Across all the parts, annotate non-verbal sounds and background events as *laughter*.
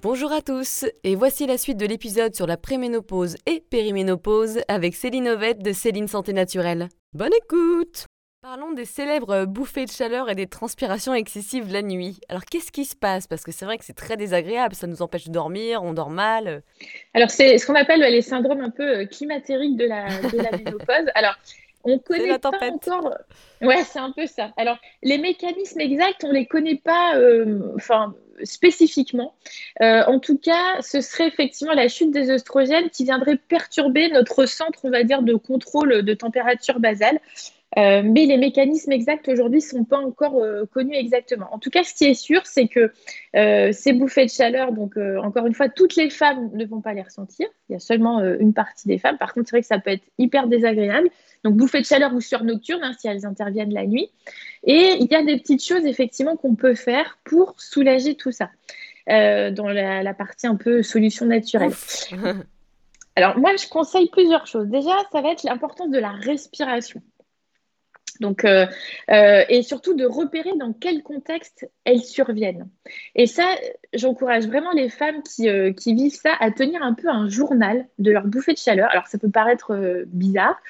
Bonjour à tous, et voici la suite de l'épisode sur la préménopause et périménopause avec Céline Ovette de Céline Santé Naturelle. Bonne écoute Parlons des célèbres bouffées de chaleur et des transpirations excessives la nuit. Alors qu'est-ce qui se passe? Parce que c'est vrai que c'est très désagréable, ça nous empêche de dormir, on dort mal. Alors c'est ce qu'on appelle les syndromes un peu euh, climatériques de la, de la *laughs* ménopause. Alors on connaît pas encore. Ouais, c'est un peu ça. Alors, les mécanismes exacts, on les connaît pas. Euh, enfin, spécifiquement. Euh, en tout cas, ce serait effectivement la chute des oestrogènes qui viendrait perturber notre centre, on va dire, de contrôle de température basale. Euh, mais les mécanismes exacts aujourd'hui ne sont pas encore euh, connus exactement. En tout cas, ce qui est sûr, c'est que ces bouffées de chaleur, donc encore une fois, toutes les femmes ne vont pas les ressentir. Il y a seulement une partie des femmes. Par contre, c'est vrai que ça peut être hyper désagréable. Donc, bouffées de chaleur ou sur nocturne, hein, si elles interviennent la nuit. Et il y a des petites choses, effectivement, qu'on peut faire pour soulager tout ça, euh, dans la, partie un peu solution naturelle. *laughs* Alors, moi, je conseille plusieurs choses. Déjà, ça va être l'importance de la respiration. Donc, euh, euh, et surtout de repérer dans quel contexte elles surviennent. Et ça, j'encourage vraiment les femmes qui, euh, qui, vivent ça à tenir un peu un journal de leur bouffée de chaleur. Alors, ça peut paraître bizarre,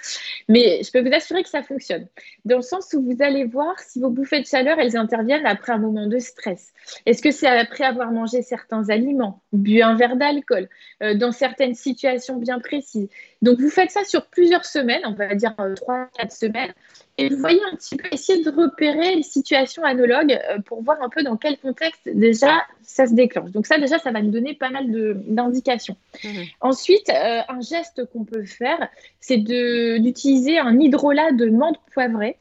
mais je peux vous assurer que ça fonctionne. Dans le sens où vous allez voir si vos bouffées de chaleur, elles interviennent après un moment de stress. Est-ce que c'est après avoir mangé certains aliments, bu un verre d'alcool, dans certaines situations bien précises? Donc, vous faites ça sur plusieurs semaines, on va dire 3-4 semaines. Et vous voyez un petit peu, essayer de repérer les situations analogues euh, pour voir un peu dans quel contexte déjà ça se déclenche. Donc ça déjà, ça va nous donner pas mal d'indications. Mmh. Ensuite, euh, un geste qu'on peut faire, c'est d'utiliser un hydrolat de menthe poivrée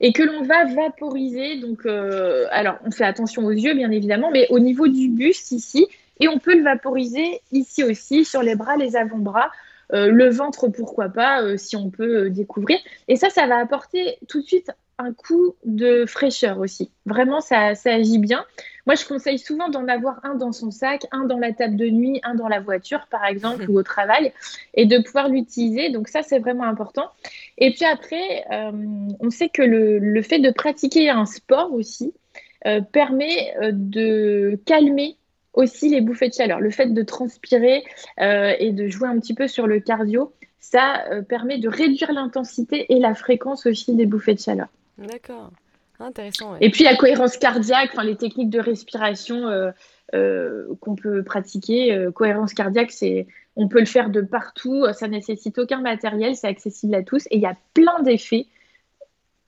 et que l'on va vaporiser. Donc, euh, alors, on fait attention aux yeux, bien évidemment, mais au niveau du buste ici, et on peut le vaporiser ici aussi, sur les bras, les avant-bras, le ventre, pourquoi pas, euh, si on peut euh, découvrir. Et ça, ça va apporter tout de suite un coup de fraîcheur aussi. Vraiment, ça, ça agit bien. Moi, je conseille souvent d'en avoir un dans son sac, un dans la table de nuit, un dans la voiture, par exemple, ou au travail, et de pouvoir l'utiliser. Donc ça, c'est vraiment important. Et puis après, on sait que le, le, fait de pratiquer un sport aussi permet de calmer aussi les bouffées de chaleur. Le fait de transpirer euh, et de jouer un petit peu sur le cardio, ça euh, permet de réduire l'intensité et la fréquence aussi des bouffées de chaleur. D'accord. Intéressant. Et puis la cohérence cardiaque, les techniques de respiration euh, qu'on peut pratiquer. cohérence cardiaque, c'est on peut le faire de partout, ça nécessite aucun matériel, c'est accessible à tous et il y a plein d'effets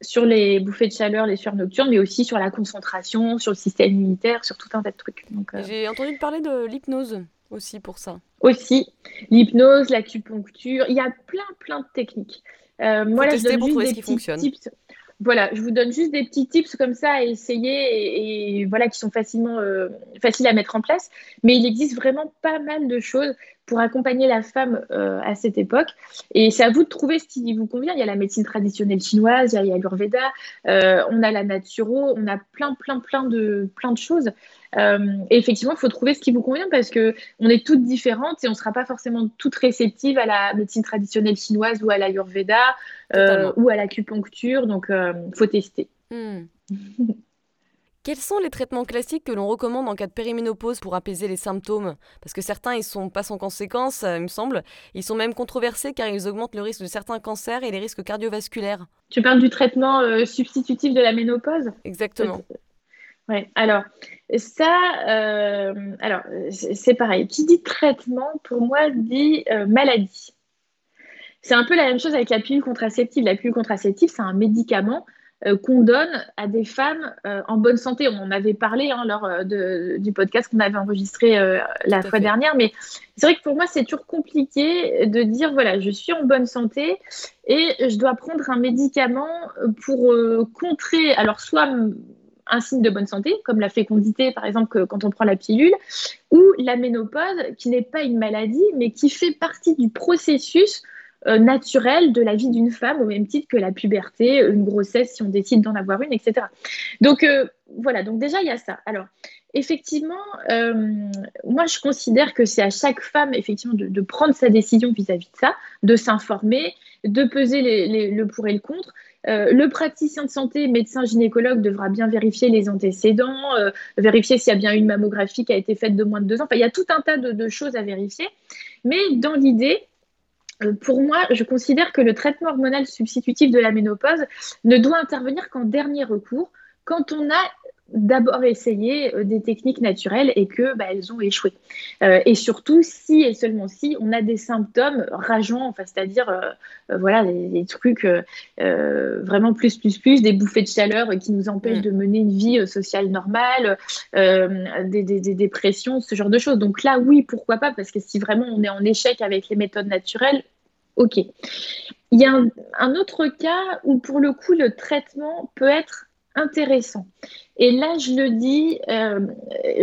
sur les bouffées de chaleur, les sueurs nocturnes, mais aussi sur la concentration, sur le système immunitaire, sur tout un tas de trucs. Euh, J'ai entendu parler de l'hypnose aussi pour ça. Aussi, l'hypnose, l'acupuncture, il y a plein plein de techniques. Euh, moi, là, je donne juste des petits tips. Voilà, je vous donne juste des petits tips comme ça à essayer et, voilà qui sont facilement euh, faciles à mettre en place. Mais il existe vraiment pas mal de choses pour accompagner la femme euh, à cette époque. Et c'est à vous de trouver ce qui vous convient. Il y a la médecine traditionnelle chinoise, il y a, l'Urveda, euh, on a la naturo, on a plein, plein, plein de, plein de choses. Euh, et effectivement, il faut trouver ce qui vous convient parce que on est toutes différentes et on ne sera pas forcément toutes réceptives à la médecine traditionnelle chinoise ou à l'Ayurveda ou à l'acupuncture. Donc, il faut tester. Hmm. *laughs* Quels sont les traitements classiques que l'on recommande en cas de périménopause pour apaiser les symptômes? Parce que certains, ils sont pas sans conséquences, euh, il me semble. Ils sont même controversés car ils augmentent le risque de certains cancers et les risques cardiovasculaires. Tu parles du traitement euh, substitutif de la ménopause? Exactement. Oui, alors ça, euh, alors c'est pareil. Qui dit traitement, pour moi, dit maladie. C'est un peu la même chose avec la pilule contraceptive. La pilule contraceptive, c'est un médicament euh, qu'on donne à des femmes euh, en bonne santé. On en avait parlé hein, lors euh, du podcast qu'on avait enregistré la fois dernière, mais c'est vrai que pour moi, c'est toujours compliqué de dire, voilà, je suis en bonne santé et je dois prendre un médicament pour contrer, alors soit un signe de bonne santé, comme la fécondité, par exemple, quand on prend la pilule, ou la ménopause, qui n'est pas une maladie, mais qui fait partie du processus naturel de la vie d'une femme, au même titre que la puberté, une grossesse, si on décide d'en avoir une, etc. Donc, voilà, donc déjà, il y a ça. Alors, effectivement, moi, je considère que c'est à chaque femme, effectivement, de, prendre sa décision vis-à-vis de ça, de s'informer, de peser le pour et le contre. Euh, le praticien de santé, médecin gynécologue, devra bien vérifier les antécédents, euh, vérifier s'il y a bien une mammographie qui a été faite de moins de deux ans. Enfin, il y a tout un tas de, choses à vérifier. Mais dans l'idée, euh, pour moi, je considère que le traitement hormonal substitutif de la ménopause ne doit intervenir qu'en dernier recours, quand on a d'abord essayer euh, des techniques naturelles et que bah, elles ont échoué. Euh, et surtout si et seulement si on a des symptômes rageants, enfin, c'est-à-dire euh, voilà des, trucs vraiment plus plus plus, des bouffées de chaleur qui nous empêchent mm. de mener une vie sociale normale, des, des, des, dépressions, ce genre de choses. Donc là oui pourquoi pas parce que si vraiment on est en échec avec les méthodes naturelles, ok. Il y a un autre cas où pour le coup le traitement peut être intéressant. Et là, je le dis, euh,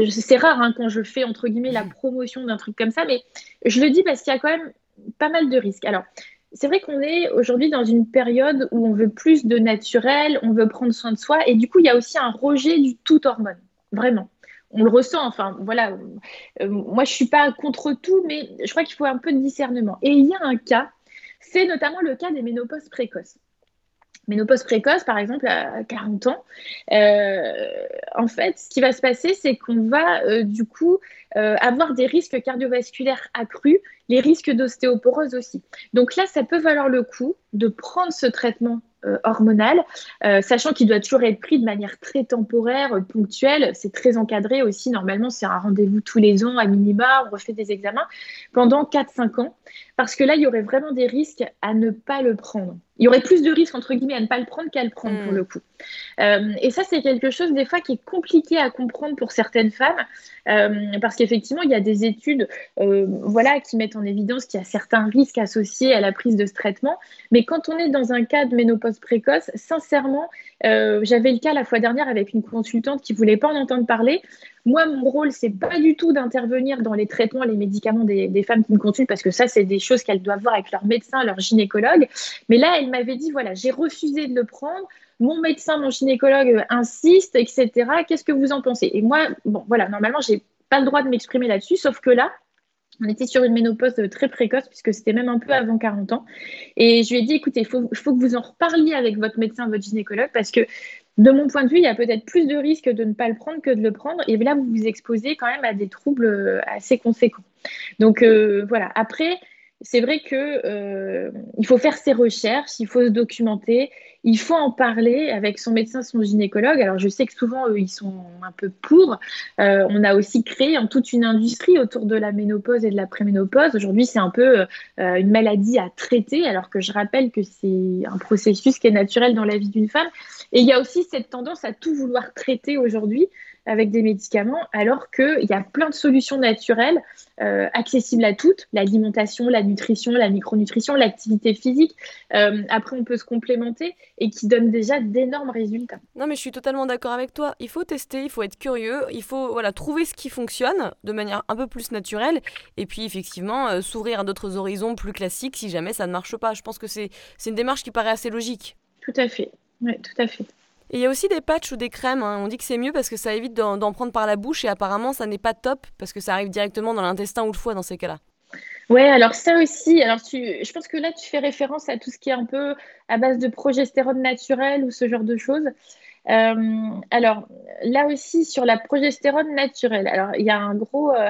c'est rare hein, quand je fais entre guillemets la promotion d'un truc comme ça, mais je le dis parce qu'il y a quand même pas mal de risques. Alors, c'est vrai qu'on est aujourd'hui dans une période où on veut plus de naturel, on veut prendre soin de soi, et du coup, il y a aussi un rejet du tout hormone, vraiment. On le ressent, enfin voilà. Euh, moi, je suis pas contre tout, mais je crois qu'il faut un peu de discernement. Et il y a un cas, c'est notamment le cas des ménopauses précoces ménopause précoce, par exemple, à 40 ans, euh, en fait, ce qui va se passer, c'est qu'on va euh, du coup euh, avoir des risques cardiovasculaires accrus, les risques d'ostéoporose aussi. Donc là, ça peut valoir le coup de prendre ce traitement hormonal, sachant qu'il doit toujours être pris de manière très temporaire, ponctuelle. C'est très encadré aussi. Normalement, c'est un rendez-vous tous les ans à minima. On refait des examens pendant 4-5 ans, parce que là, il y aurait vraiment des risques à ne pas le prendre il y aurait plus de risques, entre guillemets, à ne pas le prendre qu'à le prendre, pour hmm. le coup. Euh, et ça, c'est quelque chose, des fois, qui est compliqué à comprendre pour certaines femmes, euh, parce qu'effectivement, il y a des études euh, voilà, qui mettent en évidence qu'il y a certains risques associés à la prise de ce traitement. Mais quand on est dans un cas de ménopause précoce, sincèrement, j'avais le cas la fois dernière avec une consultante qui voulait pas en entendre parler. Moi, mon rôle, c'est pas du tout d'intervenir dans les traitements, les médicaments des, femmes qui me consultent, parce que ça, c'est des choses qu'elles doivent voir avec leur médecin, leur gynécologue. Mais là, elle m'avait dit, voilà, j'ai refusé de le prendre. Mon médecin, mon gynécologue insiste, etc. Qu'est-ce que vous en pensez? Et moi, bon, voilà, normalement, j'ai pas le droit de m'exprimer là-dessus, sauf que là, on était sur une ménopause très précoce, puisque c'était même un peu avant 40 ans. Et je lui ai dit, écoutez, il faut, faut, que vous en reparliez avec votre médecin, votre gynécologue, parce que de mon point de vue, il y a peut-être plus de risques de ne pas le prendre que de le prendre. Et là, vous vous exposez quand même à des troubles euh, assez conséquents. Donc euh, voilà. Après, c'est vrai que euh, il faut faire ses recherches, il faut se documenter, il faut en parler avec son médecin, son gynécologue. Alors je sais que souvent eux, ils sont un peu pour. Euh, on a aussi créé en toute une industrie autour de la ménopause et de la préménopause. Aujourd'hui, c'est un peu euh, une maladie à traiter, alors que je rappelle que c'est un processus qui est naturel dans la vie d'une femme. Et il y a aussi cette tendance à tout vouloir traiter aujourd'hui avec des médicaments, alors qu'il y a plein de solutions naturelles euh, accessibles à toutes, l'alimentation, la nutrition, la micronutrition, l'activité physique. Euh, après, on peut se complémenter et qui donnent déjà d'énormes résultats. Non, mais je suis totalement d'accord avec toi. Il faut tester, il faut être curieux, il faut voilà, trouver ce qui fonctionne de manière un peu plus naturelle et puis effectivement euh, s'ouvrir à d'autres horizons plus classiques si jamais ça ne marche pas. Je pense que c'est une démarche qui paraît assez logique. Tout à fait. Oui, tout à fait. Et il y a aussi des patchs ou des crèmes. Hein. On dit que c'est mieux parce que ça évite d'en prendre par la bouche et apparemment ça n'est pas top parce que ça arrive directement dans l'intestin ou le foie dans ces cas-là. Ouais, alors ça aussi. Alors tu, je pense que là tu fais référence à tout ce qui est un peu à base de progestérone naturelle ou ce genre de choses. Euh, alors là aussi sur la progestérone naturelle. Alors il y a un gros, euh,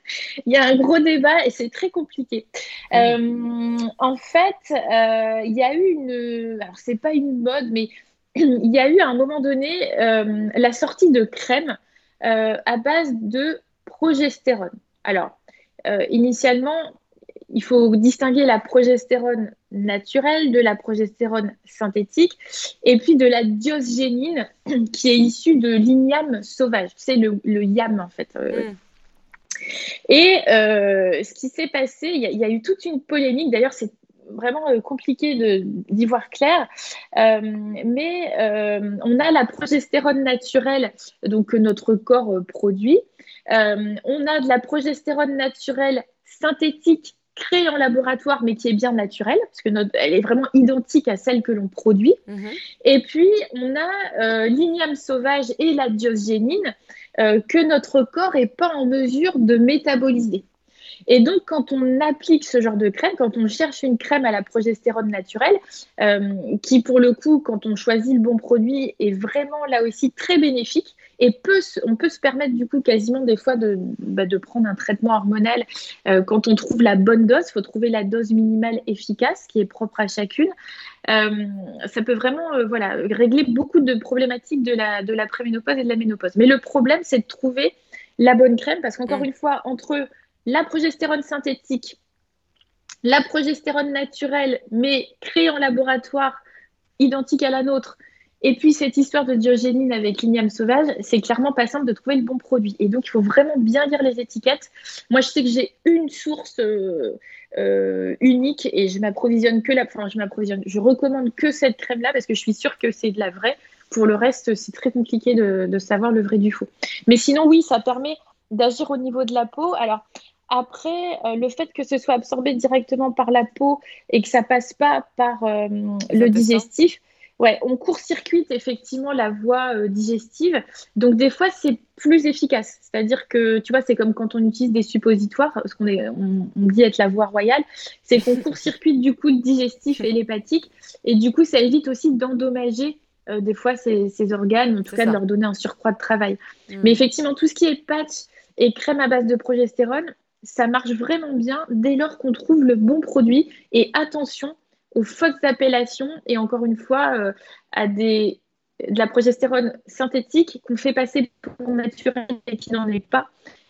*laughs* il y a un gros débat et c'est très compliqué. Euh, en fait, il y a eu une, alors c'est pas une mode, mais *clears throat* il y a eu à un moment donné euh, la sortie de crème euh, à base de progestérone. Alors, euh, initialement, il faut distinguer la progestérone naturelle de la progestérone synthétique et puis de la diosgénine *clears throat* qui est issue de l'igname sauvage. C'est le, le, yam en fait. Mm. Et ce qui s'est passé, il y, y, a eu toute une polémique. D'ailleurs, c'est vraiment euh, compliqué d'y voir clair. Euh, mais euh, on a la progestérone naturelle donc, que notre corps produit. on a de la progestérone naturelle synthétique créée en laboratoire, mais qui est bien naturelle, parce que notre, elle est vraiment identique à celle que l'on produit. Mhm. Et puis, on a l'igname sauvage et la diosgénine que notre corps n'est pas en mesure de métaboliser. Et donc, quand on applique ce genre de crème, quand on cherche une crème à la progestérone naturelle, euh, qui pour le coup, quand on choisit le bon produit, est vraiment là aussi très bénéfique, et peut, on peut se permettre du coup quasiment des fois de, bah, de prendre un traitement hormonal euh, quand on trouve la bonne dose. Il faut trouver la dose minimale efficace qui est propre à chacune. Euh, ça peut vraiment voilà, régler beaucoup de problématiques de la, de la préménopause et de la ménopause. Mais le problème, c'est de trouver la bonne crème parce qu'encore mm. une fois, entre la progestérone synthétique, la progestérone naturelle, mais créée en laboratoire, identique à la nôtre, et puis cette histoire de diogénine avec l'igname sauvage, c'est clairement pas simple de trouver le bon produit. Et donc il faut vraiment bien lire les étiquettes. Moi je sais que j'ai une source euh, euh, unique et je m'approvisionne que la, enfin je m'approvisionne, je recommande que cette crème là parce que je suis sûre que c'est de la vraie. Pour le reste, c'est très compliqué de, de savoir le vrai du faux. Mais sinon oui, ça permet d'agir au niveau de la peau. Alors, après, euh, le fait que ce soit absorbé directement par la peau et que ça passe pas par euh, le digestif, ouais, on court-circuite effectivement la voie euh, digestive. Donc des fois, c'est plus efficace. C'est-à-dire que, tu vois, c'est comme quand on utilise des suppositoires, parce qu'on est, on, dit être la voie royale, c'est qu'on *laughs* court-circuite du coup le digestif et l'hépatique, et du coup, ça évite aussi d'endommager des fois ces, organes, en tout cas de leur donner un surcroît de travail. Mm. Mais effectivement, tout ce qui est patch et crème à base de progestérone, ça marche vraiment bien dès lors qu'on trouve le bon produit. Et attention aux fausses appellations et encore une fois euh, à des, de la progestérone synthétique qu'on fait passer pour naturelle et qui n'en est pas.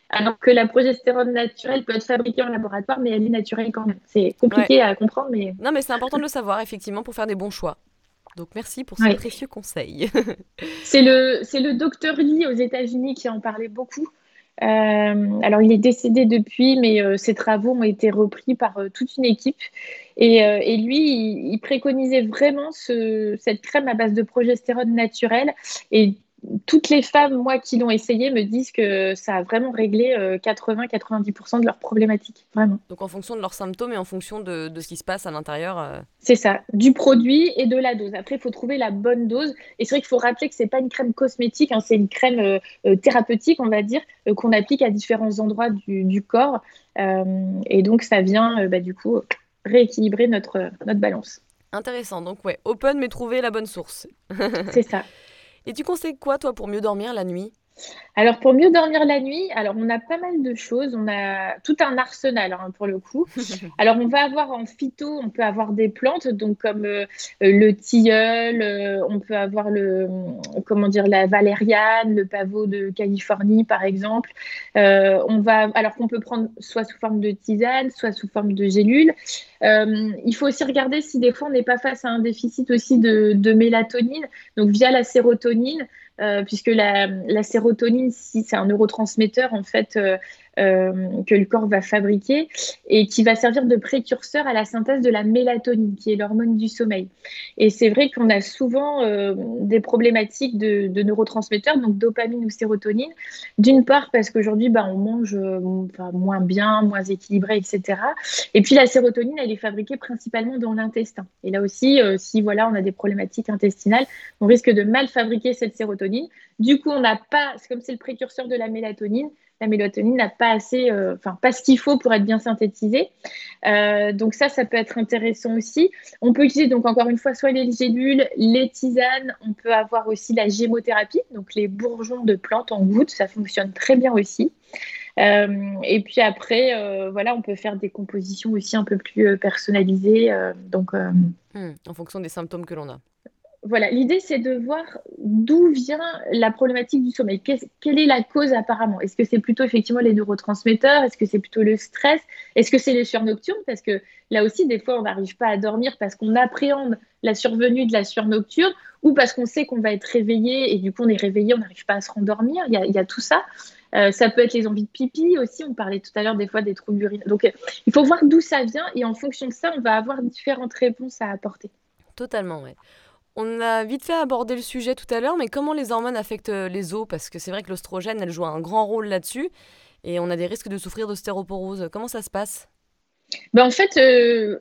Alors que la progestérone naturelle peut être fabriquée en laboratoire, mais elle est naturelle quand même. C'est compliqué à comprendre, mais... Non, mais c'est important de le savoir, effectivement, pour faire des bons choix. Donc merci pour ce précieux conseil. c'est le, le docteur Lee aux États-Unis qui en parlait beaucoup. Euh, alors, il est décédé depuis, mais euh, ses travaux ont été repris par euh, toute une équipe. Et, lui, il, préconisait vraiment cette crème à base de progestérone naturelle. Et toutes les femmes, moi, qui l'ont essayé, me disent que ça a vraiment réglé 80-90% euh, de leurs problématiques, vraiment. Donc en fonction de leurs symptômes et en fonction de, ce qui se passe à l'intérieur. Euh, c'est ça, du produit et de la dose. Après, il faut trouver la bonne dose. Et c'est vrai qu'il faut rappeler que c'est pas une crème cosmétique, hein, c'est une crème euh, thérapeutique, on va dire, qu'on applique à différents endroits du, corps. et donc ça vient, bah, du coup, rééquilibrer notre, notre balance. Intéressant. Donc ouais, open mais trouver la bonne source. c'est ça. *laughs* Et tu conseilles quoi, toi, pour mieux dormir la nuit? Alors pour mieux dormir la nuit, alors on a pas mal de choses, on a tout un arsenal hein, pour le coup. *laughs* Alors on va avoir en phyto, on peut avoir des plantes donc comme euh, le tilleul, euh, on peut avoir le comment dire la valériane, le pavot de Californie par exemple. Euh, on va alors qu'on peut prendre soit sous forme de tisane, soit sous forme de gélule. il faut aussi regarder si des fois on n'est pas face à un déficit aussi de, de mélatonine, donc via la sérotonine. Euh, puisque la, sérotonine, si c'est un neurotransmetteur en fait euh, que le corps va fabriquer et qui va servir de précurseur à la synthèse de la mélatonine, qui est l'hormone du sommeil. Et c'est vrai qu'on a souvent euh, des problématiques de, neurotransmetteurs, donc dopamine ou sérotonine. D'une part parce qu'aujourd'hui, bah, on mange euh, moins bien, moins équilibré, etc. Et puis la sérotonine, elle est fabriquée principalement dans l'intestin. Et là aussi, si voilà, on a des problématiques intestinales, on risque de mal fabriquer cette sérotonine. Du coup, on n'a pas, comme c'est le précurseur de la mélatonine, la mélatonine n'a pas assez, euh, enfin pas ce qu'il faut pour être bien synthétisée. Euh, donc ça, ça peut être intéressant aussi. On peut utiliser donc encore une fois soit les gélules, les tisanes. On peut avoir aussi la gémothérapie, donc les bourgeons de plantes en gouttes, ça fonctionne très bien aussi. Euh, et puis après, voilà, on peut faire des compositions aussi un peu plus personnalisées. donc, hmm, en fonction des symptômes que l'on a voilà, l'idée c'est de voir d'où vient la problématique du sommeil. quelle est la cause apparemment? Est-ce que c'est plutôt effectivement les neurotransmetteurs? Est-ce que c'est plutôt le stress? Est-ce que c'est les sueurs nocturnes? Parce que là aussi, des fois, on n'arrive pas à dormir parce qu'on appréhende la survenue de la sueur nocturne ou parce qu'on sait qu'on va être réveillé et du coup on est réveillé, on n'arrive pas à se rendormir. Il y a, tout ça. Euh, ça peut être les envies de pipi aussi. On parlait tout à l'heure des fois des troubles urinaires. Donc euh, il faut voir d'où ça vient et en fonction de ça, on va avoir différentes réponses à apporter. Totalement, ouais. On a vite fait aborder le sujet tout à l'heure, mais comment les hormones affectent euh, les os? Parce que c'est vrai que l'ostrogène, elle joue un grand rôle là-dessus, et on a des risques de souffrir d'ostéoporose. Comment ça se passe? Ben, En fait, euh,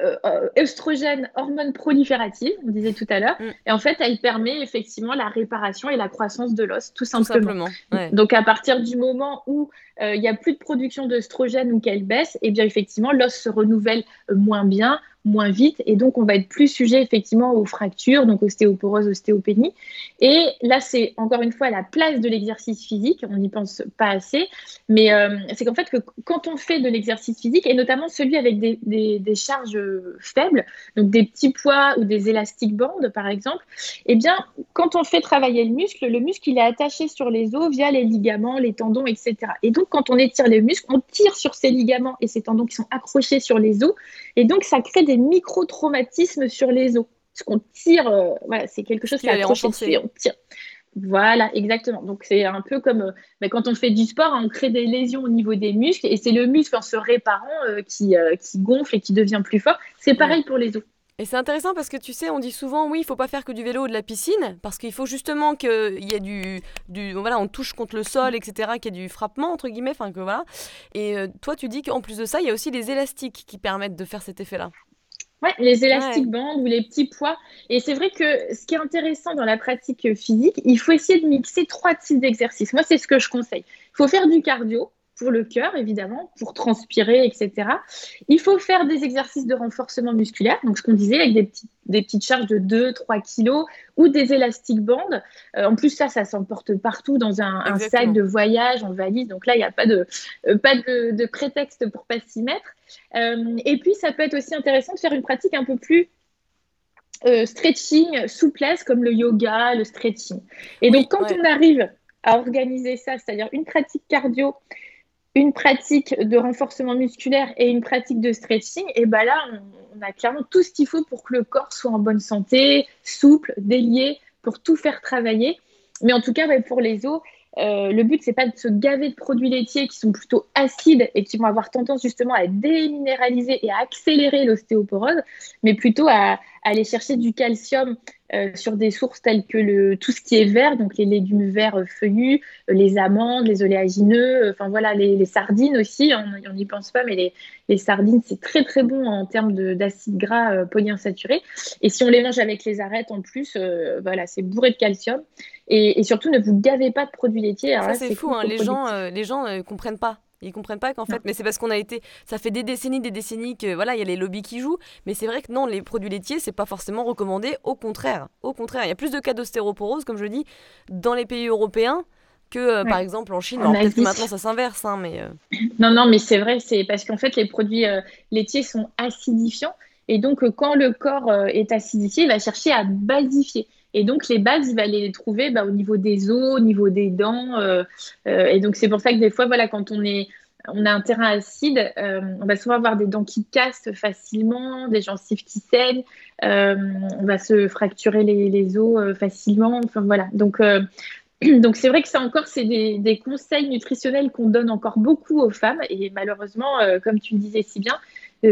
euh, euh hormone proliférative, on disait tout à l'heure. Mm. Et en fait, elle permet effectivement la réparation et la croissance de l'os, tout simplement. Donc, à partir du moment où il n'y a plus de production d'œstrogène ou qu'elle baisse, et eh bien effectivement, l'os se renouvelle moins bien, moins vite et donc on va être plus sujet effectivement aux fractures, donc ostéoporose, ostéopénie. Et là, c'est encore une fois la place de l'exercice physique, on n'y pense pas assez, mais euh, c'est qu'en fait que quand on fait de l'exercice physique, et notamment celui avec des, des, charges faibles, donc des petits poids ou des élastiques bandes par exemple, eh bien quand on fait travailler le muscle, le muscle il est attaché sur les os via les ligaments, les tendons, etc. Et donc quand on étire les muscles, on tire sur ces ligaments et ces tendons qui sont accrochés sur les os, et donc ça crée des micro-traumatismes sur les os. Parce qu'on tire, euh, voilà, c'est quelque chose qui est dessus on tire. Voilà, exactement. Donc c'est un peu comme euh, quand on fait du sport, on crée des lésions au niveau des muscles et c'est le muscle en se réparant euh, qui, qui, gonfle et qui devient plus fort. C'est pareil pour les os. Et c'est intéressant parce que tu sais, on dit souvent oui, il faut pas faire que du vélo ou de la piscine parce qu'il faut justement qu'il y ait du, du, voilà, on touche contre le sol, etc., qu'il y ait du frappement entre guillemets, enfin que voilà. Et toi, tu dis qu'en plus de ça, il y a aussi les élastiques qui permettent de faire cet effet-là. Ouais, les élastiques bandes ou les petits poids. Et c'est vrai que ce qui est intéressant dans la pratique physique, il faut essayer de mixer trois types d'exercices. Moi, c'est ce que je conseille. Il faut faire du cardio, pour le cœur, évidemment, pour transpirer, etc. Il faut faire des exercices de renforcement musculaire, donc ce qu'on disait, avec des, des petites charges de 2-3 kilos ou des élastiques bandes. Euh, en plus, ça, ça s'emporte partout dans un, sac de voyage, en valise. Donc là, il n'y a pas, de, euh, pas de, prétexte pour pas s'y mettre. Euh, et puis, ça peut être aussi intéressant de faire une pratique un peu plus stretching, souplesse, comme le yoga, le stretching. Et donc, quand on arrive à organiser ça, c'est-à-dire une pratique cardio une pratique de renforcement musculaire et une pratique de stretching, et ben là, on, a clairement tout ce qu'il faut pour que le corps soit en bonne santé, souple, délié, pour tout faire travailler. Mais en tout cas, pour les os, euh, le but, c'est pas de se gaver de produits laitiers qui sont plutôt acides et qui vont avoir tendance justement à déminéraliser et à accélérer l'ostéoporose, mais plutôt à, aller chercher du calcium euh, sur des sources telles que le, tout ce qui est vert, donc les légumes verts feuillus, euh, les amandes, les oléagineux, enfin voilà, les, sardines aussi, on n'y pense pas, mais les, sardines, c'est très très bon en termes d'acides gras polyinsaturés. Et si on les mange avec les arêtes en plus, voilà, c'est bourré de calcium. Et, surtout, ne vous gavez pas de produits laitiers. Ça, c'est fou, hein. les, gens, euh, les gens ne euh, comprennent pas. Ils comprennent pas qu'en fait, mais c'est parce qu'on a été, ça fait des décennies, des décennies que voilà, il y a les lobbies qui jouent, mais c'est vrai que non, les produits laitiers, c'est pas forcément recommandé. Au contraire, au contraire, il y a plus de cas d'ostéoporose, comme je dis, dans les pays européens que euh, par exemple en Chine. peut-être que maintenant ça s'inverse, hein, mais. *laughs* Non, non, mais c'est vrai, c'est parce qu'en fait les produits laitiers sont acidifiants et donc quand le corps est acidifié, il va chercher à basifier. Et donc, les bases, il va les trouver bah, au niveau des os, au niveau des dents. Euh, euh, et donc, c'est pour ça que des fois, voilà, quand on, est, on a un terrain acide, euh, on va souvent avoir des dents qui cassent facilement, des gencives qui saignent, on va se fracturer les, os facilement. Voilà. *clears throat* Donc, c'est vrai que ça encore, c'est des, conseils nutritionnels qu'on donne encore beaucoup aux femmes. Et malheureusement, comme tu le disais si bien,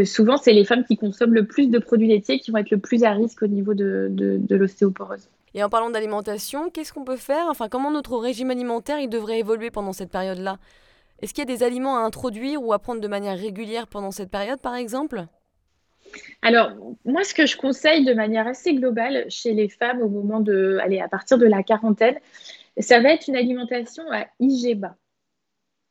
souvent, c'est les femmes qui consomment le plus de produits laitiers qui vont être le plus à risque au niveau de, de, l'ostéoporose. Et en parlant d'alimentation, qu'est-ce qu'on peut faire? Enfin, comment notre régime alimentaire il devrait évoluer pendant cette période-là? Est-ce qu'il y a des aliments à introduire ou à prendre de manière régulière pendant cette période, par exemple? Alors, moi, ce que je conseille de manière assez globale chez les femmes au moment de, allez, à partir de la quarantaine, ça va être une alimentation à IG bas.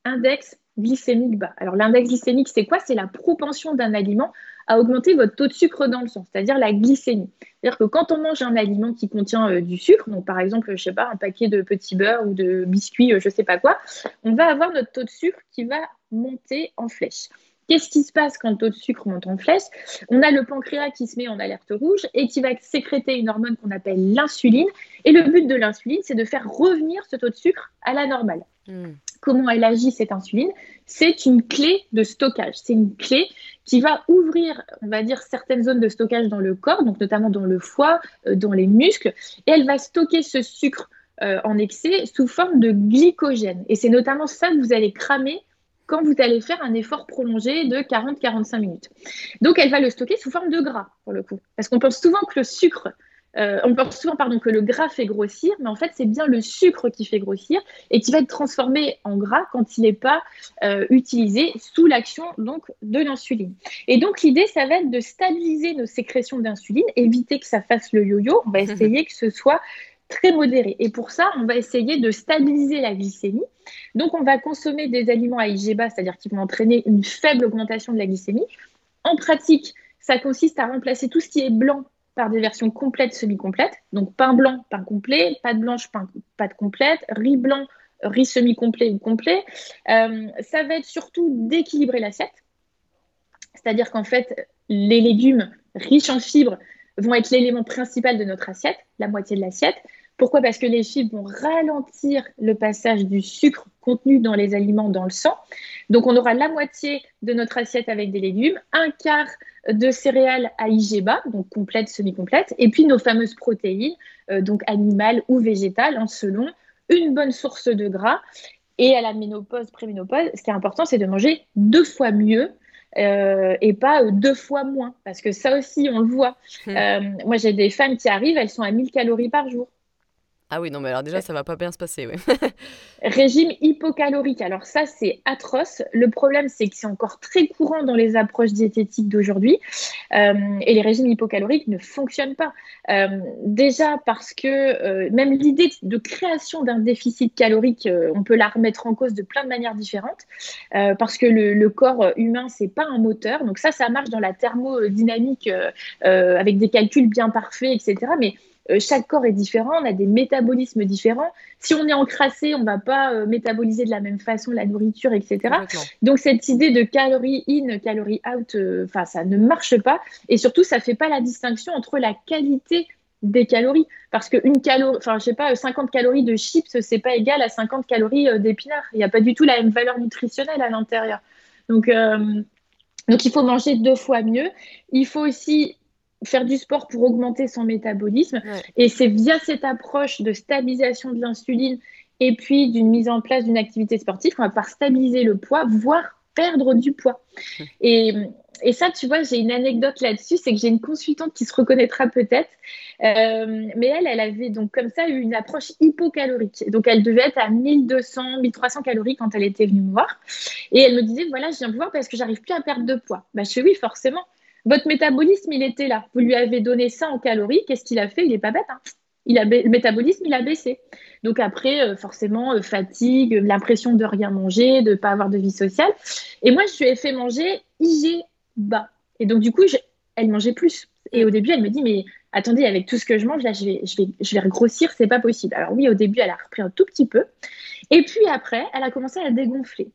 Index glycémique bas. Alors l'index glycémique, c'est quoi? C'est la propension d'un aliment à augmenter votre taux de sucre dans le sang, c'est-à-dire la glycémie. C'est-à-dire que quand on mange un aliment qui contient euh, du sucre, donc par exemple, je sais pas, un paquet de petits beurre ou de biscuits, euh, je sais pas quoi, on va avoir notre taux de sucre qui va monter en flèche. Qu'est-ce qui se passe quand le taux de sucre monte en flèche? On a le pancréas qui se met en alerte rouge et qui va sécréter une hormone qu'on appelle l'insuline. Et le but de l'insuline, c'est de faire revenir ce taux de sucre à la normale. Hmm comment elle agit cette insuline, c'est une clé de stockage. C'est une clé qui va ouvrir, on va dire, certaines zones de stockage dans le corps, donc notamment dans le foie, euh, dans les muscles, et elle va stocker ce sucre euh, en excès sous forme de glycogène. Et c'est notamment ça que vous allez cramer quand vous allez faire un effort prolongé de 40-45 minutes. Donc elle va le stocker sous forme de gras, pour le coup. Parce qu'on pense souvent que le sucre euh, on pense souvent pardon, que le gras fait grossir, mais en fait, c'est bien le sucre qui fait grossir et qui va être transformé en gras quand il n'est pas euh, utilisé sous l'action donc de l'insuline. Et donc, l'idée, ça va être de stabiliser nos sécrétions d'insuline, éviter que ça fasse le yo-yo. On va *laughs* essayer que ce soit très modéré. Et pour ça, on va essayer de stabiliser la glycémie. Donc, on va consommer des aliments à IG bas, c'est-à-dire qui vont entraîner une faible augmentation de la glycémie. En pratique, ça consiste à remplacer tout ce qui est blanc par des versions complètes, semi-complètes. Donc pain blanc, pain complet, pâte blanche, pâte complète, riz blanc, riz semi-complet ou complet. Euh, ça va être surtout d'équilibrer l'assiette. C'est-à-dire qu'en fait, les légumes riches en fibres vont être l'élément principal de notre assiette, la moitié de l'assiette. Pourquoi? Parce que les fibres vont ralentir le passage du sucre contenu dans les aliments dans le sang. Donc on aura la moitié de notre assiette avec des légumes, un quart de céréales à IG bas, donc complète, semi-complète, et puis nos fameuses protéines, euh, donc animales ou végétales, en selon une bonne source de gras. Et à la ménopause, préménopause, ce qui est important, c'est de manger deux fois mieux euh, et pas deux fois moins. Parce que ça aussi, on le voit. Mmh. Euh, moi, j'ai des femmes qui arrivent, elles sont à 1000 calories par jour. Ah oui, non, mais alors déjà, ça va pas bien se passer. *laughs* Régime hypocalorique. Alors ça, c'est atroce. Le problème, c'est que c'est encore très courant dans les approches diététiques d'aujourd'hui. Euh, et les régimes hypocaloriques ne fonctionnent pas. Euh, déjà parce que euh, même l'idée de création d'un déficit calorique, on peut la remettre en cause de plein de manières différentes. parce que le, le corps humain, c'est pas un moteur. Donc ça, ça marche dans la thermodynamique avec des calculs bien parfaits, etc. Mais euh, chaque corps est différent, on a des métabolismes différents. Si on est encrassé, on ne va pas euh, métaboliser de la même façon la nourriture, etc. Donc cette idée de calories in, calories out, euh, ça ne marche pas. Et surtout, ça ne fait pas la distinction entre la qualité des calories. Parce qu'une calorie, enfin je sais pas, 50 calories de chips, c'est pas égal à 50 calories d'épinards. Il n'y a pas du tout la même valeur nutritionnelle à l'intérieur. Donc, donc il faut manger deux fois mieux. Il faut aussi faire du sport pour augmenter son métabolisme. Et c'est via cette approche de stabilisation de l'insuline et puis d'une mise en place d'une activité sportive qu'on va pouvoir stabiliser le poids, voire perdre du poids. *laughs* Et, et ça, tu vois, j'ai une anecdote là-dessus, c'est que j'ai une consultante qui se reconnaîtra peut-être, euh, mais elle, elle avait donc comme ça eu une approche hypocalorique. Donc elle devait être à 1200, 1300 calories quand elle était venue me voir. Et elle me disait, voilà, je viens vous voir parce que j'arrive plus à perdre de poids. Bah, je fais oui, forcément. Votre métabolisme, il était là. Vous lui avez donné ça en calories. Qu'est-ce qu'il a fait? Il n'est pas bête. Hein. il a le métabolisme, il a baissé. Donc après, euh, forcément, euh, fatigue, l'impression de rien manger, de ne pas avoir de vie sociale. Et moi, je lui ai fait manger IG bas. Et donc, du coup, elle mangeait plus. Et au début, elle me dit, mais attendez, avec tout ce que je mange, là, je vais, je vais, je vais regrossir, c'est pas possible. Alors oui, au début, elle a repris un tout petit peu. Et puis après, elle a commencé à dégonfler.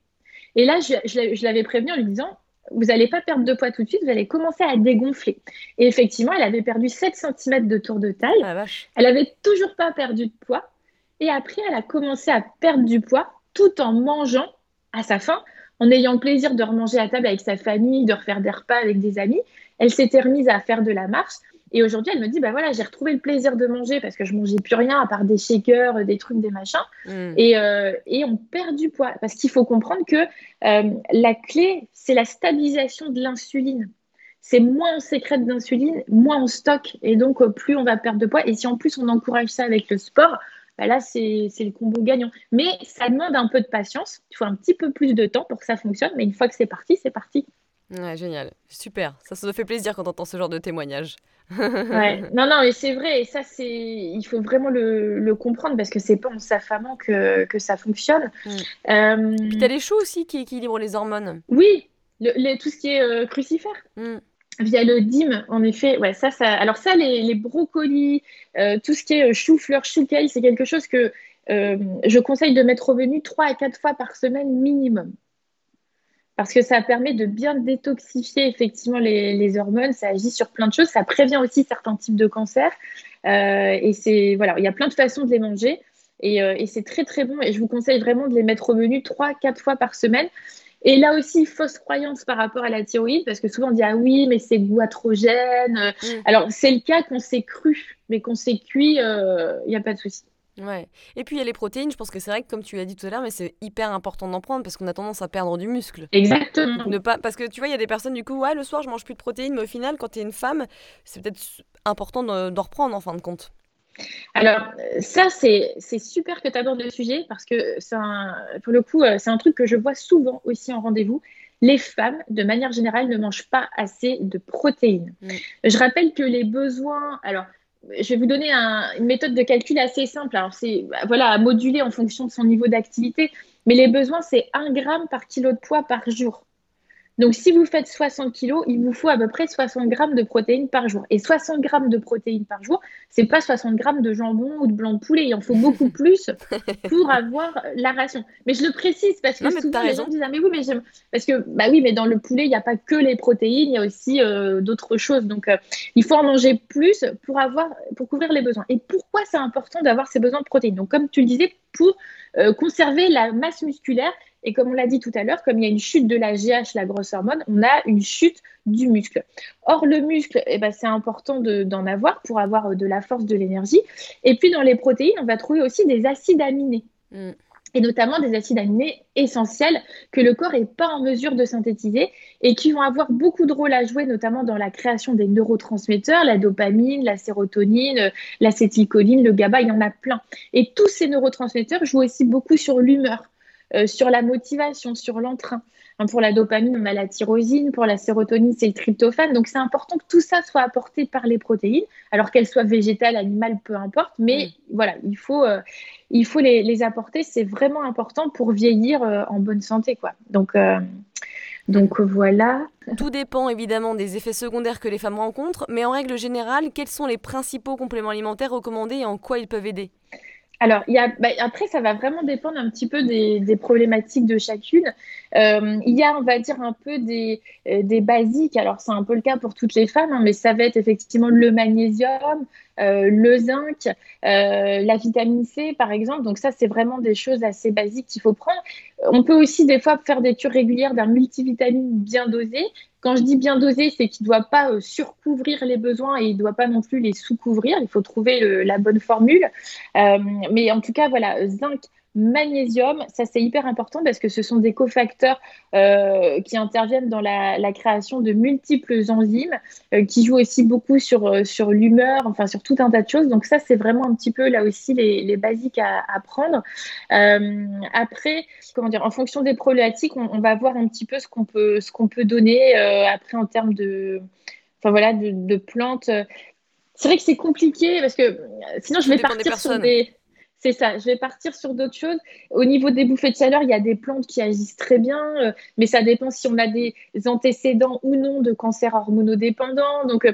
Et là, je l'avais prévenue en lui disant, vous n'allez pas perdre de poids tout de suite, vous allez commencer à dégonfler. Et effectivement, elle avait perdu 7 cm de tour de taille. Ah, elle avait toujours pas perdu de poids. Et après, elle a commencé à perdre du poids tout en mangeant à sa faim, en ayant le plaisir de remanger à table avec sa famille, de refaire des repas avec des amis. Elle s'était remise à faire de la marche. Et aujourd'hui, elle me dit, bah voilà, j'ai retrouvé le plaisir de manger parce que je mangeais plus rien à part des shakers, des trucs, des machins. Mm. Et, euh, et, on perd du poids. Parce qu'il faut comprendre que euh, la clé, c'est la stabilisation de l'insuline. C'est moins on sécrète d'insuline, moins on stocke. Et donc, euh, plus on va perdre de poids. Et si en plus on encourage ça avec le sport, bah là, c'est le combo gagnant. Mais ça demande un peu de patience. Il faut un petit peu plus de temps pour que ça fonctionne. Mais une fois que c'est parti, c'est parti. Ouais, génial. Super. Ça, ça nous fait plaisir quand on entend ce genre de témoignage *laughs* ouais. Non, non, mais c'est vrai. Et ça, c'est, il faut vraiment le, le comprendre parce que c'est pas en s'affamant que, que ça fonctionne. Mm. Euh... Puis t'as les choux aussi qui équilibrent les hormones. Oui, le, tout ce qui est euh, crucifère. Mm. Via le DIM, en effet, ouais, ça, ça. Alors ça, les, les brocolis, euh, tout ce qui est euh, chou-fleur, chou-kale, c'est quelque chose que je conseille de mettre au menu 3 à 4 fois par semaine minimum parce que ça permet de bien détoxifier effectivement les, hormones, ça agit sur plein de choses, ça prévient aussi certains types de cancers. Euh, et c'est voilà, il y a plein de façons de les manger euh, et, c'est très très bon. Et je vous conseille vraiment de les mettre au menu 3-4 fois par semaine. Et là aussi, fausse croyance par rapport à la thyroïde, parce que souvent on dit ah oui, mais c'est goitrogène. Mm. Alors c'est le cas qu'on s'est cru, mais qu'on s'est cuit, euh, il n'y a pas de souci. Ouais. Et puis il y a les protéines, je pense que c'est vrai que comme tu l'as dit tout à l'heure, mais c'est hyper important d'en prendre parce qu'on a tendance à perdre du muscle. Exactement. Ne pas... Parce que tu vois, il y a des personnes du coup, ouais, le soir je mange plus de protéines, mais au final, quand tu es une femme, c'est peut-être important d'en reprendre en fin de compte. Alors, ça, c'est super que tu abordes le sujet parce que, un, pour le coup, c'est un truc que je vois souvent aussi en rendez-vous. Les femmes, de manière générale, ne mangent pas assez de protéines. Mm. Je rappelle que les besoins, alors, je vais vous donner une méthode de calcul assez simple. Alors, c'est voilà, à moduler en fonction de son niveau d'activité. Mais les besoins, c'est 1 gramme par kilo de poids par jour. Donc, si vous faites 60 kilos, il vous faut à peu près 60 grammes de protéines par jour. Et 60 grammes de protéines par jour, c'est pas 60 grammes de jambon ou de blanc de poulet. Il en faut beaucoup *laughs* plus pour avoir la ration. Mais je le précise parce que souvent les gens disent ah, mais oui mais j'aime parce que bah oui mais dans le poulet il n'y a pas que les protéines, il y a aussi euh, d'autres choses. Donc euh, il faut en manger plus pour avoir pour couvrir les besoins. Et pourquoi c'est important d'avoir ces besoins de protéines? Donc comme tu le disais pour euh, conserver la masse musculaire et comme on l'a dit tout à l'heure, comme il y a une chute de la GH, la grosse hormone, on a une chute du muscle. Or, le muscle, eh ben, c'est important d'en avoir pour avoir euh, de la force, de l'énergie. Et puis, dans les protéines, on va trouver aussi des acides aminés. Mm. Et notamment des acides aminés essentiels que le corps n'est pas en mesure de synthétiser et qui vont avoir beaucoup de rôle à jouer, notamment dans la création des neurotransmetteurs, la dopamine, la sérotonine, l'acétylcholine, le GABA, il y en a plein. Et tous ces neurotransmetteurs jouent aussi beaucoup sur l'humeur. Euh, sur la motivation, sur l'entrain. Hein, pour la dopamine, on a la tyrosine, pour la sérotonine, c'est le tryptophane. Donc c'est important que tout ça soit apporté par les protéines, alors qu'elles soient végétales, animales, peu importe. Mais voilà, il faut, euh, il faut les, apporter. C'est vraiment important pour vieillir euh, en bonne santé. Quoi. Donc, donc voilà. Tout dépend évidemment des effets secondaires que les femmes rencontrent, mais en règle générale, quels sont les principaux compléments alimentaires recommandés et en quoi ils peuvent aider? Alors, y a, bah, après, ça va vraiment dépendre un petit peu des, des problématiques de chacune. Euh, il y a, on va dire, un peu des, euh, des basiques. Alors, c'est un peu le cas pour toutes les femmes, hein, mais ça va être effectivement le magnésium, euh, le zinc, la vitamine C, par exemple. Donc, ça, c'est vraiment des choses assez basiques qu'il faut prendre. On peut aussi, des fois, faire des cures régulières d'un multivitamine bien dosé. Quand je dis bien dosé, c'est qu'il ne doit pas surcouvrir les besoins et il ne doit pas non plus les sous-couvrir. Il faut trouver la bonne formule. Mais en tout cas, voilà, zinc, magnésium, ça c'est hyper important parce que ce sont des cofacteurs euh, qui interviennent dans la, création de multiples enzymes, euh, qui jouent aussi beaucoup sur, euh, sur l'humeur, enfin sur tout un tas de choses. Donc ça c'est vraiment un petit peu là aussi les, basiques à, prendre. après, comment dire, en fonction des problématiques, on, va voir un petit peu ce qu'on peut, ce qu'on peut donner après en termes de, enfin voilà, de, plantes. C'est vrai que c'est compliqué parce que sinon je vais partir sur des c'est ça, je vais partir sur d'autres choses. Au niveau des bouffées de chaleur, il y a des plantes qui agissent très bien, euh, mais ça dépend si on a des antécédents ou non de cancer hormonodépendant. Donc, euh,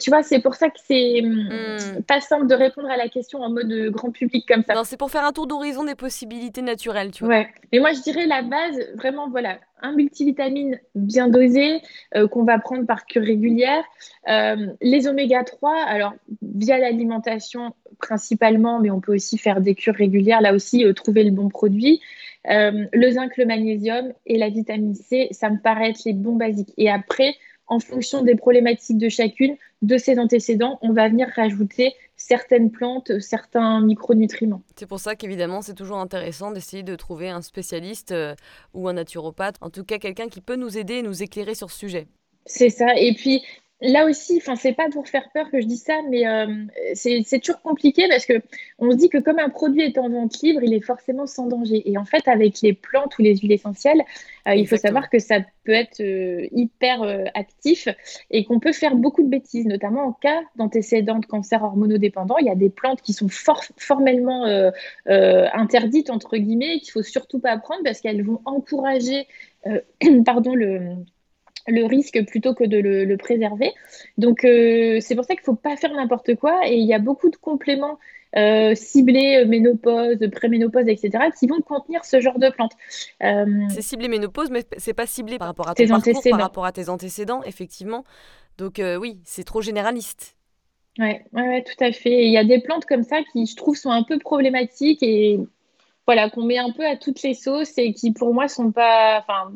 tu vois, c'est pour ça que c'est hmm. pas simple de répondre à la question en mode grand public comme ça. Non, c'est pour faire un tour d'horizon des possibilités naturelles, tu vois. Ouais. Mais moi, je dirais la base, vraiment, voilà, un multivitamine bien dosé euh, qu'on va prendre par cure régulière. Euh, les oméga 3, alors via l'alimentation principalement, mais on peut aussi faire des cures régulières, là aussi, trouver le bon produit. le zinc, le magnésium et la vitamine C, ça me paraît être les bons basiques. Et après, en fonction des problématiques de chacune, de ses antécédents, on va venir rajouter certaines plantes, certains micronutriments. C'est pour ça qu'évidemment, c'est toujours intéressant d'essayer de trouver un spécialiste euh, ou un naturopathe, en tout cas quelqu'un qui peut nous aider et nous éclairer sur ce sujet. C'est ça. Et puis, là aussi, enfin, c'est pas pour faire peur que je dis ça, mais euh, c'est toujours compliqué parce que on se dit que comme un produit est en vente libre, il est forcément sans danger. Et en fait, avec les plantes ou les huiles essentielles, euh, il faut savoir que ça peut être euh, hyper actif et qu'on peut faire beaucoup de bêtises, notamment en cas d'antécédents de cancer hormonodépendant. Il y a des plantes qui sont formellement interdites entre guillemets, qu'il faut surtout pas prendre parce qu'elles vont encourager, *clears throat* pardon, le le risque plutôt que de le, préserver. Donc euh, c'est pour ça qu'il ne faut pas faire n'importe quoi et il y a beaucoup de compléments euh, ciblés, euh, ménopause, préménopause, etc., qui vont contenir ce genre de plantes. C'est ciblé ménopause, mais c'est pas ciblé par rapport à tes antécédents. par rapport à tes antécédents, effectivement. Donc oui, c'est trop généraliste. Oui, ouais, ouais, tout à fait. Il y a des plantes comme ça qui, je trouve, sont un peu problématiques et voilà, qu'on met un peu à toutes les sauces et qui, pour moi, sont pas, enfin,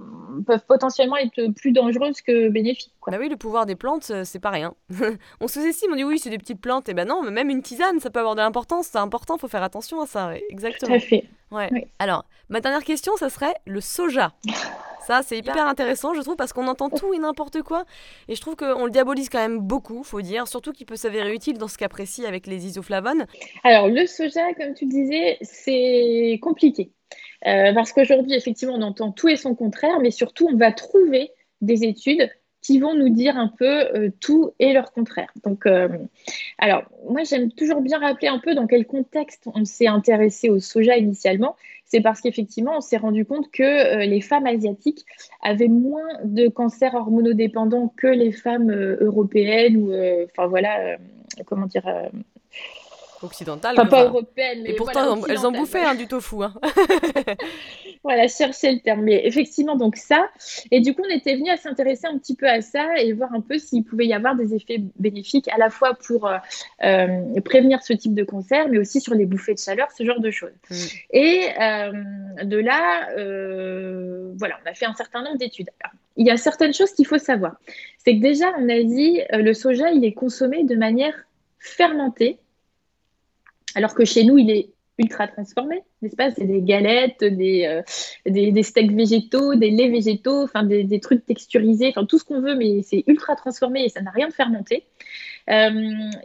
peuvent potentiellement être plus dangereuses que bénéfiques. Quoi. Bah oui, le pouvoir des plantes, euh, c'est pas rien. *laughs* on sous-estime, on dit oui, c'est des petites plantes, et ben non, mais même une tisane, ça peut avoir de l'importance, c'est important, faut faire attention à ça, exactement. Tout à fait. Ouais. Alors, ma dernière question, ça serait le soja. *laughs* Ça, c'est hyper intéressant, je trouve, parce qu'on entend tout et n'importe quoi. Et je trouve qu'on le diabolise quand même beaucoup, faut dire, surtout qu'il peut s'avérer utile dans ce cas précis avec les isoflavones. Alors, le soja, comme tu disais, c'est compliqué. Euh, parce qu'aujourd'hui, effectivement, on entend tout et son contraire, mais surtout, on va trouver des études qui vont nous dire un peu euh, tout et leur contraire. Donc, euh, alors, moi, j'aime toujours bien rappeler un peu dans quel contexte on s'est intéressé au soja initialement. C'est parce qu'effectivement, on s'est rendu compte que euh, les femmes asiatiques avaient moins de cancers hormonodépendants que les femmes européennes ou, enfin voilà, comment dire occidentale. Enfin, pas européenne, mais. Et pourtant, elles en bouffaient hein, du tofu. Hein. *laughs* voilà, chercher le terme. Mais effectivement, donc ça. Et du coup, on était venu à s'intéresser un petit peu à ça et voir un peu s'il pouvait y avoir des effets bénéfiques à la fois pour euh, euh, prévenir ce type de cancer, mais aussi sur les bouffées de chaleur, ce genre de choses. Mm. Et euh, de là, voilà, on a fait un certain nombre d'études. Il y a certaines choses qu'il faut savoir. C'est que déjà, en Asie, le soja, il est consommé de manière fermentée alors que chez nous, il est ultra transformé, n'est-ce pas? C'est des galettes, des, euh, des, steaks végétaux, des laits végétaux, enfin des, trucs texturisés, enfin tout ce qu'on veut, mais c'est ultra transformé et ça n'a rien de fermenté. Euh,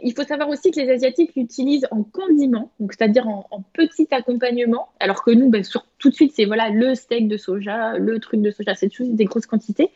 il faut savoir aussi que les Asiatiques l'utilisent en condiment, donc c'est-à-dire en, petit accompagnement, alors que nous, ben, tout de suite, c'est voilà le steak de soja, le truc de soja, c'est des grosses quantités.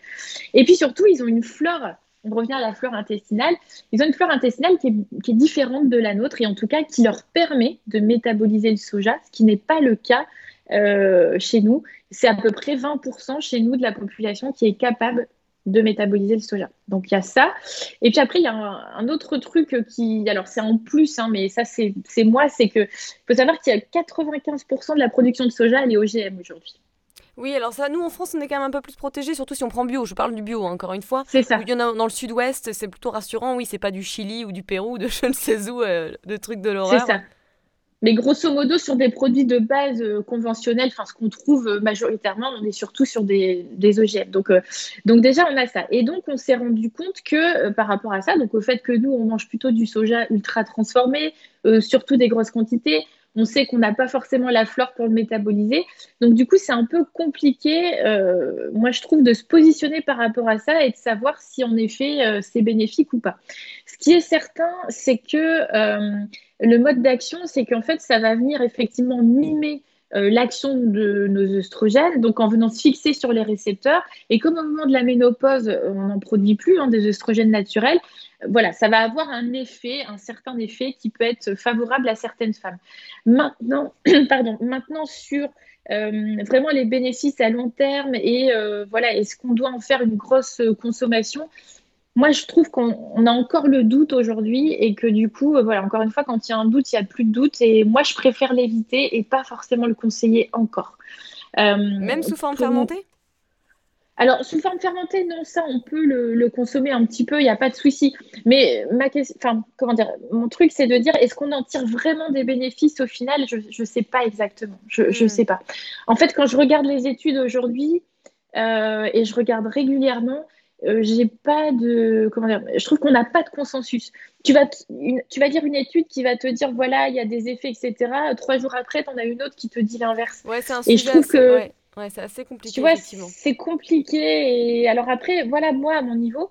Et puis surtout, ils ont une flore on revient à la flore intestinale, ils ont une flore intestinale qui est, différente de la nôtre et en tout cas qui leur permet de métaboliser le soja, ce qui n'est pas le cas euh, chez nous. C'est à peu près 20% chez nous de la population qui est capable de métaboliser le soja. Donc il y a ça. Et puis après, il y a un, autre truc qui, alors c'est en plus, hein, mais ça c'est moi, c'est que faut savoir qu'il y a 95% de la production de soja, elle est OGM aujourd'hui. Oui, alors ça, nous en France, on est quand même un peu plus protégés, surtout si on prend bio. Je parle du bio, hein, encore une fois. C'est ça. Il y en a dans le sud-ouest, c'est plutôt rassurant. Oui, c'est pas du Chili ou du Pérou ou de *laughs* je ne sais où, euh, de trucs de l'horreur. C'est ça. Mais grosso modo, sur des produits de base euh, conventionnels, enfin ce qu'on trouve euh, majoritairement, on est surtout sur des, des OGM. Donc, donc déjà, on a ça. Et donc, on s'est rendu compte que par rapport à ça, donc au fait que nous, on mange plutôt du soja ultra transformé, surtout des grosses quantités, on sait qu'on n'a pas forcément la flore pour le métaboliser. Donc du coup, c'est un peu compliqué, euh, moi je trouve, de se positionner par rapport à ça et de savoir si en effet euh, c'est bénéfique ou pas. Ce qui est certain, c'est que euh, le mode d'action, c'est qu'en fait, ça va venir effectivement mimer l'action de nos œstrogènes, donc en venant se fixer sur les récepteurs. Et comme au moment de la ménopause, on n'en produit plus hein, des œstrogènes naturels, voilà, ça va avoir un effet, un certain effet qui peut être favorable à certaines femmes. Maintenant, *clears throat* pardon, maintenant sur euh, vraiment les bénéfices à long terme et euh, voilà, est-ce qu'on doit en faire une grosse consommation? Moi, je trouve qu'on a encore le doute aujourd'hui et que du coup, euh, voilà, encore une fois, quand il y a un doute, il n'y a plus de doute. Et moi, je préfère l'éviter et pas forcément le conseiller encore. Même sous forme fermentée? Alors, sous forme fermentée, non, ça, on peut le, consommer un petit peu, il n'y a pas de souci. Mais ma question, enfin, comment dire, mon truc, c'est de dire, est-ce qu'on en tire vraiment des bénéfices au final? Je ne sais pas exactement. Je ne hmm. sais pas. En fait, quand je regarde les études aujourd'hui, euh, et je regarde régulièrement, euh, j'ai pas de comment dire, je trouve qu'on n'a pas de consensus. Tu vas, tu vas dire une étude qui va te dire voilà, il y a des effets, etc. Trois jours après, tu en as une autre qui te dit l'inverse. Ouais, c'est un sujet. Et je trouve que Ouais, c'est assez compliqué. Tu vois, c'est compliqué. Et alors après, voilà, moi, à mon niveau,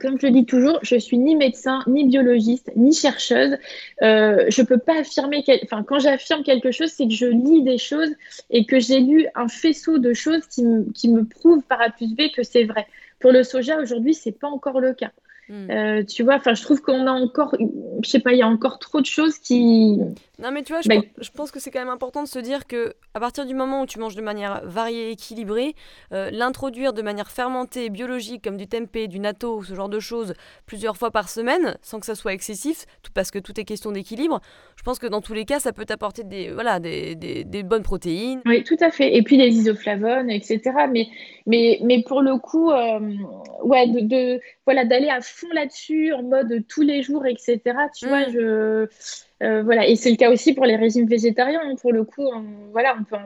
comme je le dis toujours, je suis ni médecin, ni biologiste, ni chercheuse. Euh, je peux pas affirmer, enfin, quand j'affirme quelque chose, c'est que je lis des choses et que j'ai lu un faisceau de choses qui, qui me prouvent par A plus B que c'est vrai. Pour le soja, aujourd'hui, c'est pas encore le cas. Hmm. Euh, tu vois, enfin, je trouve qu'on a encore, je sais pas, il y a encore trop de choses qui. Non, mais tu vois, je, bah, pense, que c'est quand même important de se dire que à partir du moment où tu manges de manière variée, équilibrée, euh, l'introduire de manière fermentée, biologique, comme du tempeh, du natto, ce genre de choses, plusieurs fois par semaine, sans que ça soit excessif, tout parce que tout est question d'équilibre. Je pense que dans tous les cas, ça peut t'apporter des, voilà, des, des, bonnes protéines. Oui, tout à fait. Et puis les isoflavones, etc. Mais, mais, mais pour le coup, euh, ouais, de, voilà, d'aller à fond là-dessus, en mode tous les jours, etc. Tu vois, mm. je. Euh, voilà, et c'est le cas aussi pour les régimes végétariens. Hein. Pour le coup, on, voilà, on peut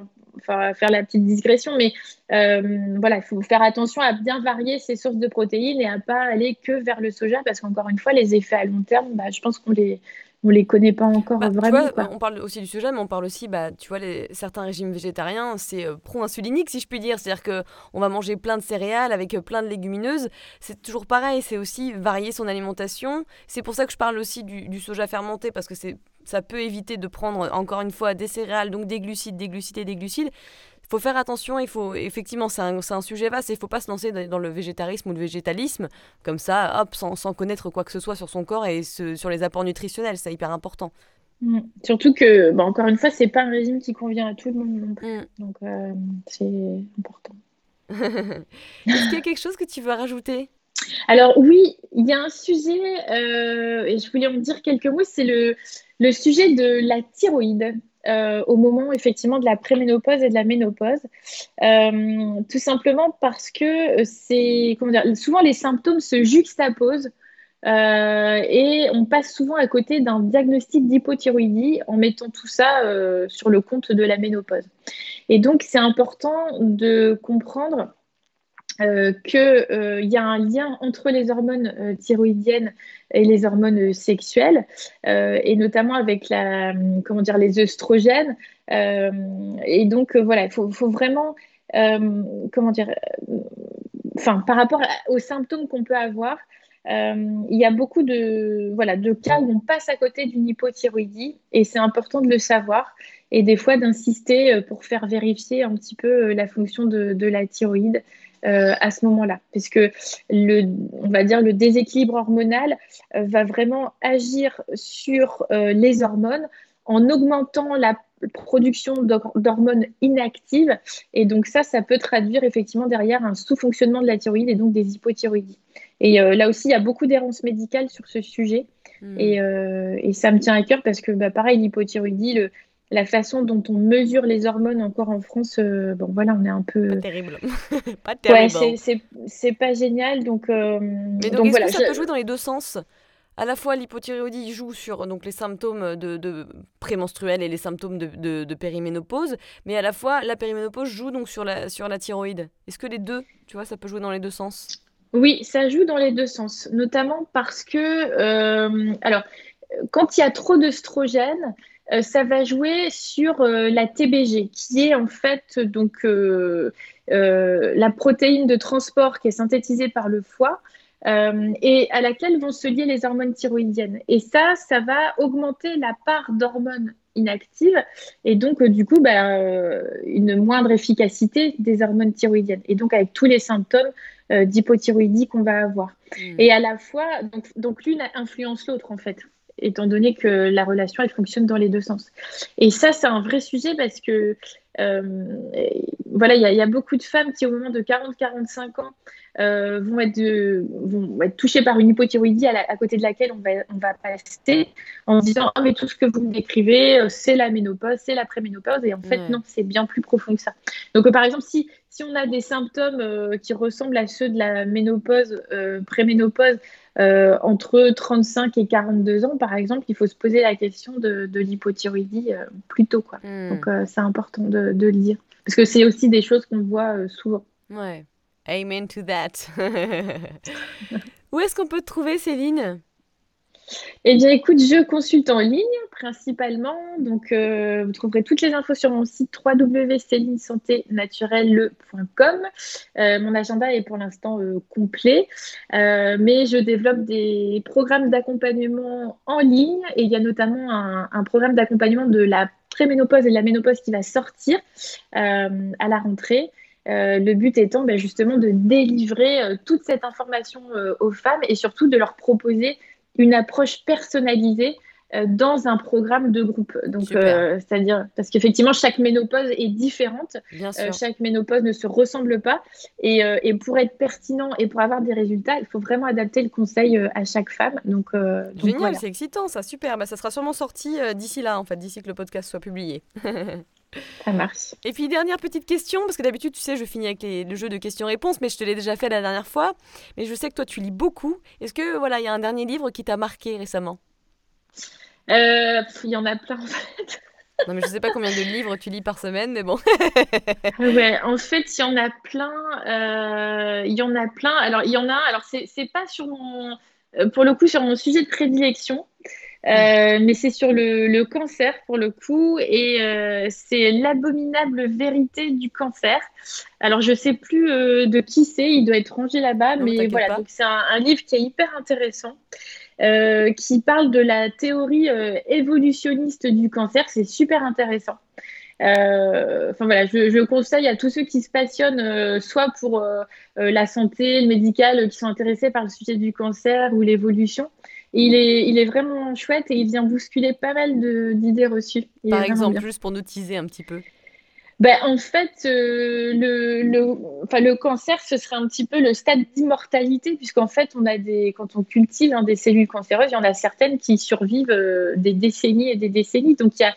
faire la petite digression, mais euh, voilà, il faut faire attention à bien varier ses sources de protéines et à pas aller que vers le soja, parce qu'encore une fois, les effets à long terme, bah, je pense qu'on les, on les connaît pas encore bah, vraiment. on parle aussi du sujet, mais on parle aussi, bah, tu vois, les, certains régimes végétariens, c'est euh, pro-insulinique, si je puis dire. C'est-à-dire qu'on va manger plein de céréales avec euh, plein de légumineuses. C'est toujours pareil, c'est aussi varier son alimentation. C'est pour ça que je parle aussi du, du soja fermenté, parce que c'est ça peut éviter de prendre encore une fois des céréales, donc des glucides, des glucides et des glucides il faut faire attention, il faut effectivement c'est un, un, sujet vaste, il ne faut pas se lancer dans le végétarisme ou le végétalisme comme ça, hop, sans, sans connaître quoi que ce soit sur son corps et sur les apports nutritionnels, c'est hyper important. Mm. Surtout que, bah, encore une fois, c'est pas un régime qui convient à tout le monde mm. Donc euh, c'est important. *laughs* Est-ce qu'il y a quelque chose que tu veux rajouter? Alors oui, il y a un sujet, euh, et je voulais en dire quelques mots, c'est le, le sujet de la thyroïde. Euh, au moment effectivement de la préménopause et de la ménopause, euh, tout simplement parce que c'est comment dire, souvent les symptômes se juxtaposent euh, et on passe souvent à côté d'un diagnostic d'hypothyroïdie en mettant tout ça sur le compte de la ménopause. Et donc c'est important de comprendre euh, qu'il euh, y a un lien entre les hormones euh, thyroïdiennes et les hormones sexuelles, et notamment avec la, comment dire, les œstrogènes. et donc, voilà, il faut, vraiment, comment dire, enfin, par rapport aux symptômes qu'on peut avoir, il y a beaucoup de, voilà, de cas où on passe à côté d'une hypothyroïdie, et c'est important de le savoir et des fois d'insister pour faire vérifier un petit peu la fonction de la thyroïde. Euh, à ce moment-là, puisque le, on va dire le déséquilibre hormonal euh, va vraiment agir sur euh, les hormones en augmentant la production d'hormones inactives. Et donc ça, ça peut traduire effectivement derrière un sous-fonctionnement de la thyroïde et donc des hypothyroïdies. Et là aussi, il y a beaucoup d'errances médicales sur ce sujet. Hmm. Et, et, ça me tient à cœur parce que, bah, pareil, l'hypothyroïdie, le, la façon dont on mesure les hormones encore en France, euh, bon voilà, on est un peu. Pas terrible. *laughs* pas terrible. Ouais, c'est pas génial. Donc, euh, Mais donc, est-ce que ça peut jouer dans les deux sens? À la fois l'hypothyroïdie joue sur donc, les symptômes de, de prémenstruels et les symptômes de, de, périménopause, mais à la fois la périménopause joue donc sur la, sur la thyroïde. Est-ce que les deux, tu vois, ça peut jouer dans les deux sens? Oui, ça joue dans les deux sens, notamment parce que, euh, alors, quand il y a trop d'œstrogènes, euh, ça va jouer sur euh, la TBG, qui est en fait donc euh, la protéine de transport qui est synthétisée par le foie. et à laquelle vont se lier les hormones thyroïdiennes. Et ça, ça va augmenter la part d'hormones inactives et donc du coup bah, une moindre efficacité des hormones thyroïdiennes. Et donc avec tous les symptômes d'hypothyroïdie qu'on va avoir. Mmh. Et à la fois, donc, donc l'une influence l'autre en fait étant donné que la relation, elle fonctionne dans les deux sens. Et ça, c'est un vrai sujet parce que, euh, voilà, il y, a beaucoup de femmes qui, au moment de 40-45 ans, euh, vont, être vont être touchées par une hypothyroïdie à, côté de laquelle on va, on va passer en disant oh, mais tout ce que vous me décrivez, euh, c'est la ménopause, c'est la préménopause. Et en fait, non, c'est bien plus profond que ça. Donc, par exemple, si, si on a des symptômes qui ressemblent à ceux de la ménopause, préménopause, euh, entre 35 et 42 ans, par exemple, il faut se poser la question de, l'hypothyroïdie euh, plus tôt. Quoi. Hmm. Donc, euh, c'est important de, de, le dire. Parce que c'est aussi des choses qu'on voit souvent. Ouais. Amen to that. *laughs* Où est-ce qu'on peut te trouver, Céline? Eh bien, écoute, je consulte en ligne principalement. Donc, euh, vous trouverez toutes les infos sur mon site www.célinesanténaturelle.com. Euh, mon agenda est pour l'instant euh, complet, mais je développe des programmes d'accompagnement en ligne et il y a notamment un, programme d'accompagnement de la préménopause et de la ménopause qui va sortir à la rentrée. Le but étant ben, justement de délivrer toute cette information aux femmes et surtout de leur proposer une approche personnalisée euh, dans un programme de groupe. Donc, euh, c'est-à-dire, parce qu'effectivement, chaque ménopause est différente. Euh, chaque ménopause ne se ressemble pas. Et, et, pour être pertinent et pour avoir des résultats, il faut vraiment adapter le conseil à chaque femme. Donc, Génial, c'est excitant, ça, super. Bah, ça sera sûrement sorti d'ici là, en fait, d'ici que le podcast soit publié. *laughs* Ça marche. Et puis, dernière petite question, parce que d'habitude, tu sais, je finis avec le jeu de questions-réponses, mais je te l'ai déjà fait la dernière fois. Mais je sais que toi, tu lis beaucoup. Est-ce que, voilà, il y a un dernier livre qui t'a marqué récemment? Euh, Il y en a plein, en fait. Non, mais je sais pas combien de livres tu lis par semaine, mais bon. *laughs* ouais, en fait, il y en a plein. Euh, il y en a plein. Alors, il y en a. Alors, c'est pas sur mon pour le coup sur mon sujet de prédilection. Euh, mais c'est sur le, cancer pour le coup, et euh, c'est l'abominable vérité du cancer. Alors je sais plus euh, de qui c'est, il doit être rangé là-bas, mais voilà. Donc c'est un, livre qui est hyper intéressant, qui parle de la théorie évolutionniste du cancer. C'est super intéressant. Enfin voilà, je, je, conseille à tous ceux qui se passionnent, soit pour la santé, le médical, qui sont intéressés par le sujet du cancer ou l'évolution il est, il est vraiment chouette et il vient bousculer pas mal d'idées reçues. Par exemple, juste pour nous teaser un petit peu. Ben, en fait, euh, le, le, enfin, le cancer, ce serait un petit peu le stade d'immortalité, puisqu'en fait, on a des, quand on cultive hein, des cellules cancéreuses, il y en a certaines qui survivent euh, des décennies et des décennies. Donc, il y a,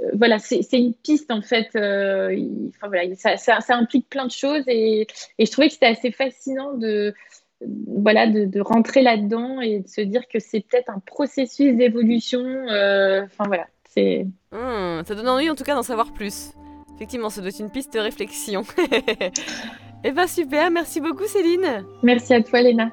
euh, voilà, c'est une piste, en fait. enfin, voilà, ça, ça, ça, implique plein de choses et, et je trouvais que c'était assez fascinant de, voilà, de, rentrer là-dedans et de se dire que c'est peut-être un processus d'évolution. Euh, enfin voilà, c'est. Hmm, ça donne envie en tout cas d'en savoir plus. Effectivement, ça doit être une piste de réflexion. *laughs* Eh bien super, merci beaucoup Céline. Merci à toi Léna.